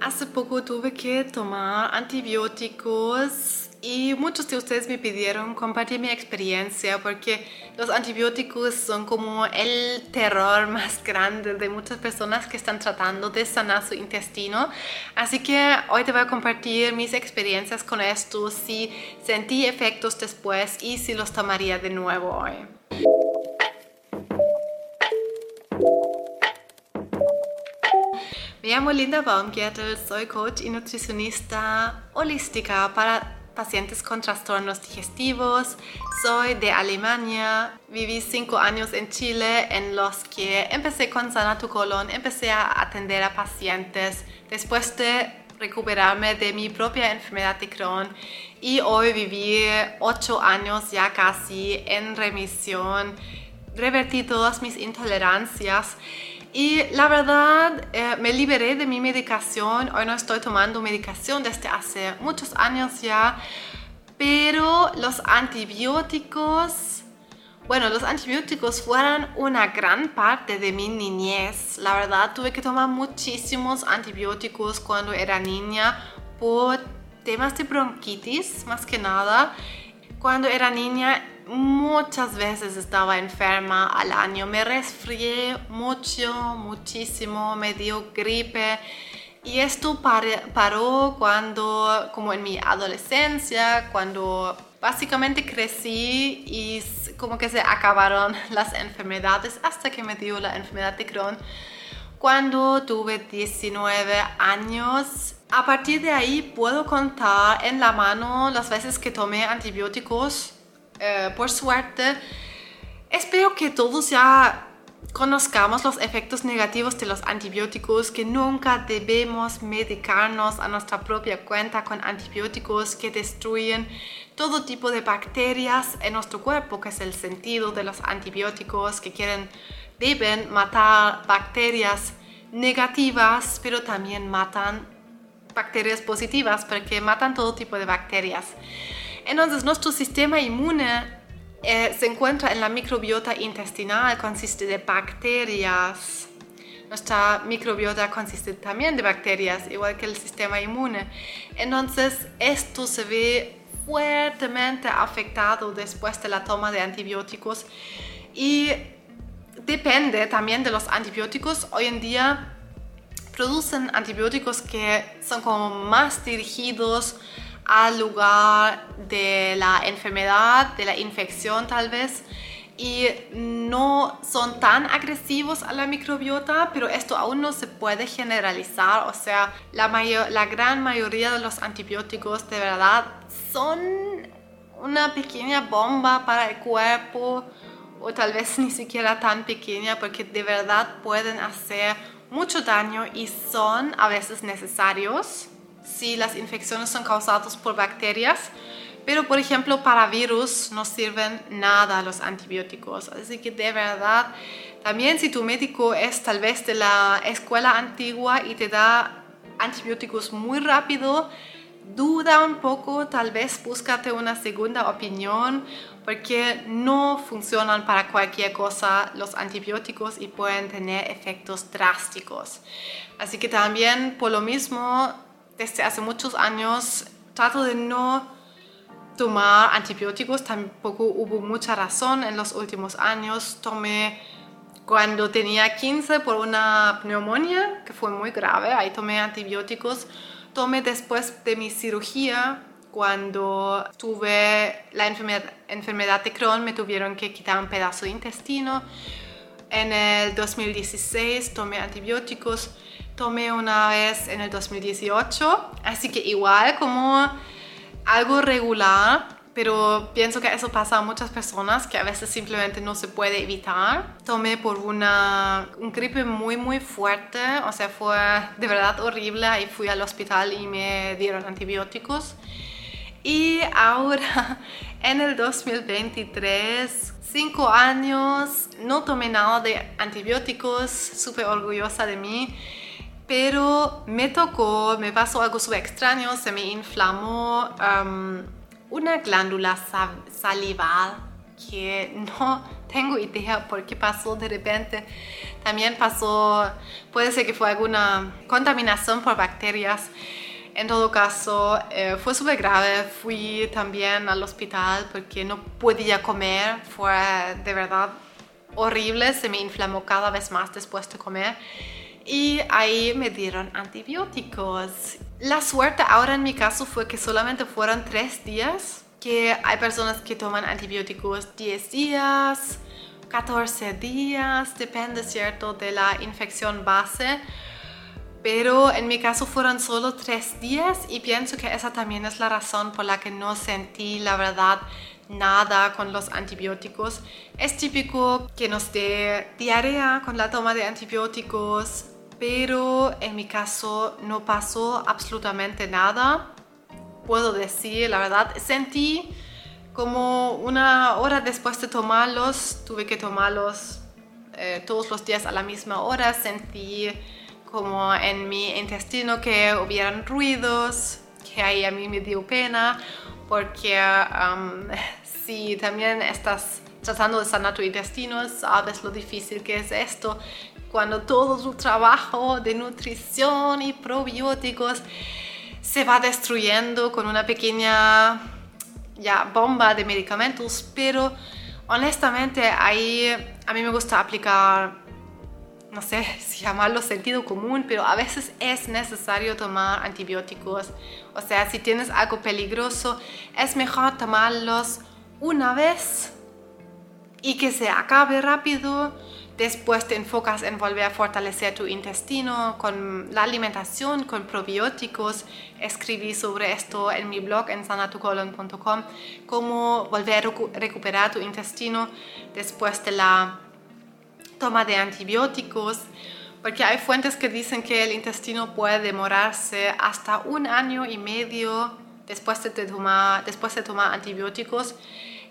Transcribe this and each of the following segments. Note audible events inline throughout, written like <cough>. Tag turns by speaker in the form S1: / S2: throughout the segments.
S1: Hace poco tuve que tomar antibióticos y muchos de ustedes me pidieron compartir mi experiencia porque los antibióticos son como el terror <laughs> más grande de muchas personas que están tratando de sanar su intestino. Así que hoy te voy a compartir mis experiencias con esto, si sentí efectos después y si los tomaría de nuevo hoy. Me llamo Linda Baumgärtel, soy coach y nutricionista holística para pacientes con trastornos digestivos. Soy de Alemania, viví cinco años en Chile en los que empecé con Sana tu colon, empecé a atender a pacientes después de recuperarme de mi propia enfermedad de Crohn y hoy viví ocho años ya casi en remisión, revertí todas mis intolerancias y la verdad, eh, me liberé de mi medicación. Hoy no estoy tomando medicación desde hace muchos años ya. Pero los antibióticos, bueno, los antibióticos fueron una gran parte de mi niñez. La verdad, tuve que tomar muchísimos antibióticos cuando era niña por temas de bronquitis, más que nada. Cuando era niña muchas veces estaba enferma al año. Me resfrié mucho, muchísimo, me dio gripe. Y esto paró cuando, como en mi adolescencia, cuando básicamente crecí y como que se acabaron <laughs> las enfermedades hasta que me dio la enfermedad de Crohn cuando tuve 19 años. A partir de ahí puedo contar en la mano las veces que tomé antibióticos eh, por suerte, espero que todos ya conozcamos los efectos negativos de los antibióticos, que nunca debemos medicarnos a nuestra propia cuenta con antibióticos que destruyen todo tipo de bacterias en nuestro cuerpo, que es el sentido de los antibióticos, que quieren, deben matar bacterias negativas, pero también matan bacterias positivas, porque matan todo tipo de bacterias. Entonces nuestro sistema inmune eh, se encuentra en la microbiota intestinal, consiste de bacterias. Nuestra microbiota consiste también de bacterias, igual que el sistema inmune. Entonces esto se ve fuertemente afectado después de la toma de antibióticos y depende también de los antibióticos. Hoy en día producen antibióticos que son como más dirigidos al lugar de la enfermedad, de la infección tal vez, y no son tan agresivos a la microbiota, pero esto aún no se puede generalizar, o sea, la, la gran mayoría de los antibióticos de verdad son una pequeña bomba para el cuerpo, o tal vez <laughs> ni siquiera tan pequeña, porque de verdad pueden hacer mucho daño y son a veces necesarios si las infecciones son causadas por bacterias, pero por ejemplo para virus no sirven nada los antibióticos. Así que de verdad, también si tu médico es tal vez de la escuela antigua y te da antibióticos muy rápido, duda un poco, tal vez búscate una segunda opinión porque no funcionan para cualquier cosa los antibióticos y pueden tener efectos drásticos. Así que también por lo mismo desde hace muchos años trato de no tomar antibióticos, tampoco hubo mucha razón en los últimos años. Tomé cuando tenía 15 por una neumonía que fue muy grave, ahí tomé antibióticos. Tomé después de mi cirugía, cuando tuve la enfermedad, enfermedad de Crohn, me tuvieron que quitar un pedazo de intestino. En el 2016 tomé antibióticos tomé una vez en el 2018, así que igual como algo regular, pero pienso que eso pasa a muchas personas que a veces simplemente no se puede evitar. Tomé por una un gripe muy muy fuerte, o sea, fue de verdad horrible y fui al hospital y me dieron antibióticos. Y ahora <laughs> en el 2023 cinco años, no tomé nada de antibióticos, súper orgullosa de mí pero me tocó, me pasó algo súper extraño, se me inflamó um, una glándula salival que no <laughs> tengo idea por qué pasó de repente. También pasó, puede ser que fue alguna contaminación por bacterias. En todo caso, eh, fue súper grave. Fui también al hospital porque no podía comer. Fue de verdad horrible. Se me inflamó cada vez más después de comer. Y ahí me dieron antibióticos. La suerte ahora en mi caso fue que solamente fueron tres días. Que hay personas que toman antibióticos 10 días, 14 días, depende, ¿cierto?, de la infección base pero en mi caso fueron solo tres días y pienso que esa también es la razón por la que no sentí la verdad nada con los antibióticos. Es típico que nos dé diarrea con la toma de antibióticos, pero en mi caso no pasó absolutamente nada. Puedo decir, la verdad, sentí como una hora después de tomarlos, tuve que tomarlos eh, todos los días a la misma hora, sentí como en mi intestino que hubieran ruidos, que ahí a mí me dio pena, porque um, si <laughs> también estás tratando de sanar tu intestino, sabes lo difícil que es esto, cuando todo tu trabajo de nutrición y probióticos se va destruyendo con una pequeña ya, bomba de medicamentos, pero honestamente ahí a mí me gusta aplicar no sé <laughs> si llamarlo sentido común, pero a veces es necesario tomar antibióticos. O sea, si tienes algo peligroso, es mejor tomarlos una vez y que se acabe rápido. Después te enfocas en volver a fortalecer tu intestino con la alimentación, con probióticos. Escribí sobre esto en mi blog en sanatucolon.com, cómo volver a recuperar tu intestino después de la toma de antibióticos, porque hay fuentes que dicen que el intestino puede demorarse hasta un año y medio después de tomar, después de tomar antibióticos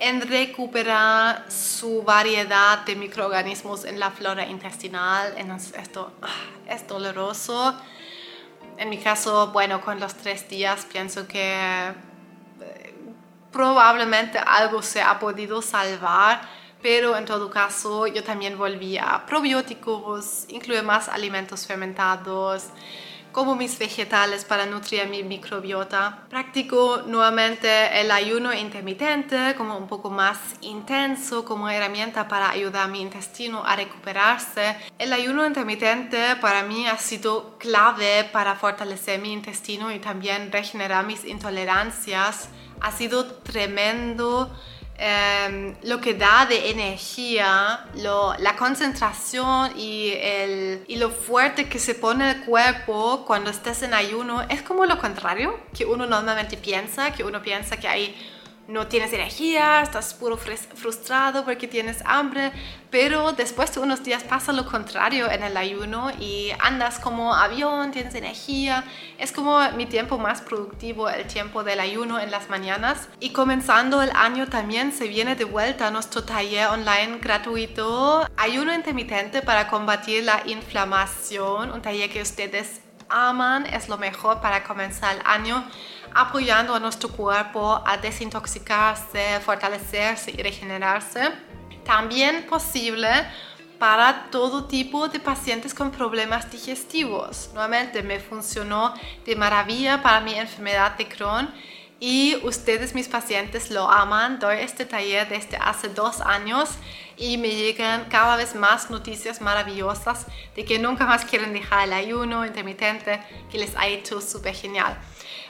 S1: en recuperar su variedad de microorganismos en la flora intestinal. Entonces esto ah, es doloroso. En mi caso, bueno, con los tres días pienso que eh, probablemente algo se ha podido salvar pero en todo caso yo también volví a probióticos, incluye más alimentos fermentados, como mis vegetales para nutrir mi microbiota. Practico nuevamente el ayuno intermitente como un poco más intenso como herramienta para ayudar a mi intestino a recuperarse. El ayuno intermitente para mí ha sido clave para fortalecer mi intestino y también regenerar mis intolerancias. Ha sido tremendo Em, lo que da de energía, la concentración y, el, y lo fuerte que se pone el cuerpo cuando estás en ayuno es como lo contrario que uno normalmente piensa, que uno piensa que hay no tienes energía, estás puro frustrado porque tienes hambre, pero después de unos días pasa lo contrario en el ayuno y andas como avión, tienes energía. Es como mi tiempo más productivo, el tiempo del ayuno en las mañanas. Y comenzando el año también se viene de vuelta nuestro taller online gratuito, ayuno intermitente para combatir la inflamación, un taller que ustedes aman, es lo mejor para comenzar el año apoyando a nuestro cuerpo a desintoxicarse, fortalecerse y regenerarse. También posible para todo tipo de pacientes con problemas digestivos. Nuevamente me funcionó de maravilla para mi enfermedad de Crohn y ustedes, mis pacientes, lo aman. Doy este taller desde hace dos años y me llegan cada vez más noticias maravillosas de que nunca más quieren dejar el ayuno intermitente, que les ha hecho súper genial.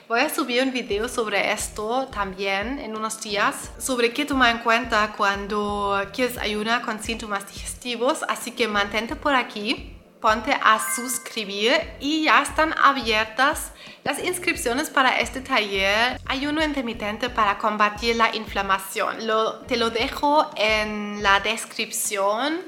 S1: Voy a subir un video sobre esto también en unos días, sobre qué tomar en cuenta cuando quieres ayunar con síntomas digestivos, así que mantente por aquí, ponte a suscribir y ya están abiertas las inscripciones para este taller Ayuno intermitente para combatir la inflamación. te lo dejo en la descripción.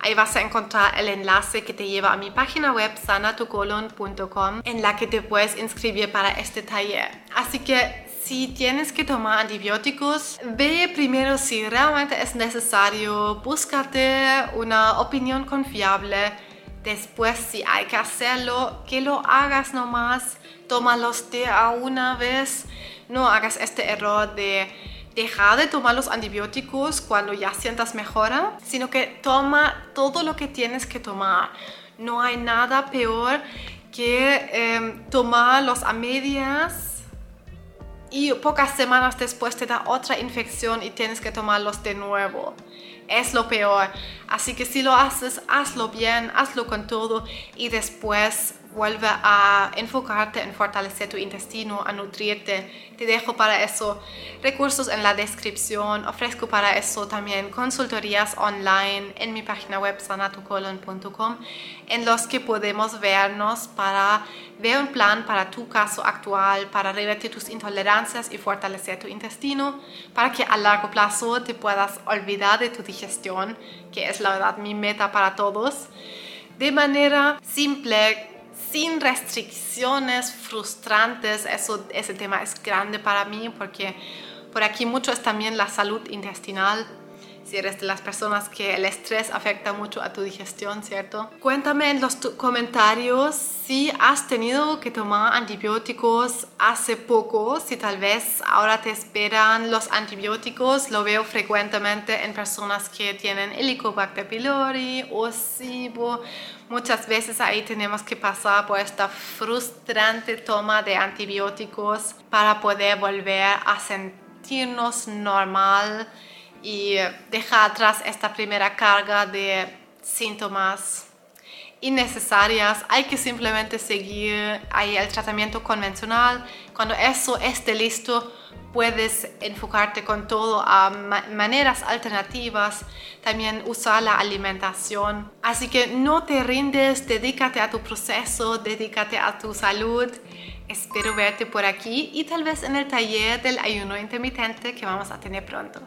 S1: Ahí vas a encontrar el enlace que te lleva a mi página web sanatucolon.com en la que te puedes inscribir para este taller. Así que si tienes que tomar antibióticos, ve primero si realmente es necesario, búscate una opinión confiable. Después, si hay que hacerlo, que lo hagas nomás, tómalos de a una vez. No hagas este error de dejar de tomar los antibióticos cuando ya sientas mejora, sino que toma todo lo que tienes que tomar. No hay nada peor que eh, tomarlos a medias y pocas semanas después te da otra infección y tienes que tomarlos de nuevo. Es lo peor. Así que si lo haces, hazlo bien, hazlo con todo y después vuelve a enfocarte en fortalecer tu intestino, a nutrirte. Te dejo para eso recursos en la descripción. Ofrezco para eso también consultorías online en mi página web sanatucolon.com en los que podemos vernos para ver un plan para tu caso actual, para revertir tus intolerancias y fortalecer tu intestino, para que a largo plazo te puedas olvidar de tu digestión, que es la verdad mi meta para todos, de manera simple sin restricciones frustrantes. Eso, ese tema es grande para mí porque por aquí mucho es también la salud intestinal. Si eres de las personas que el estrés afecta mucho a tu digestión, ¿cierto? Cuéntame en los comentarios si has tenido que tomar antibióticos hace poco, si tal vez ahora te esperan los antibióticos. Lo veo frecuentemente en personas que tienen Helicobacter pylori o SIBO Muchas veces ahí tenemos que pasar por esta frustrante toma de antibióticos para poder volver a sentirnos normal y dejar atrás esta primera carga de síntomas innecesarias. Hay que simplemente seguir ahí el tratamiento convencional. Cuando eso esté listo, puedes enfocarte con todo a maneras alternativas, también usar la alimentación. Así que no te rindes, dedícate a tu proceso, dedícate a tu salud. Espero verte por aquí y tal vez en el taller del ayuno intermitente que vamos a tener pronto.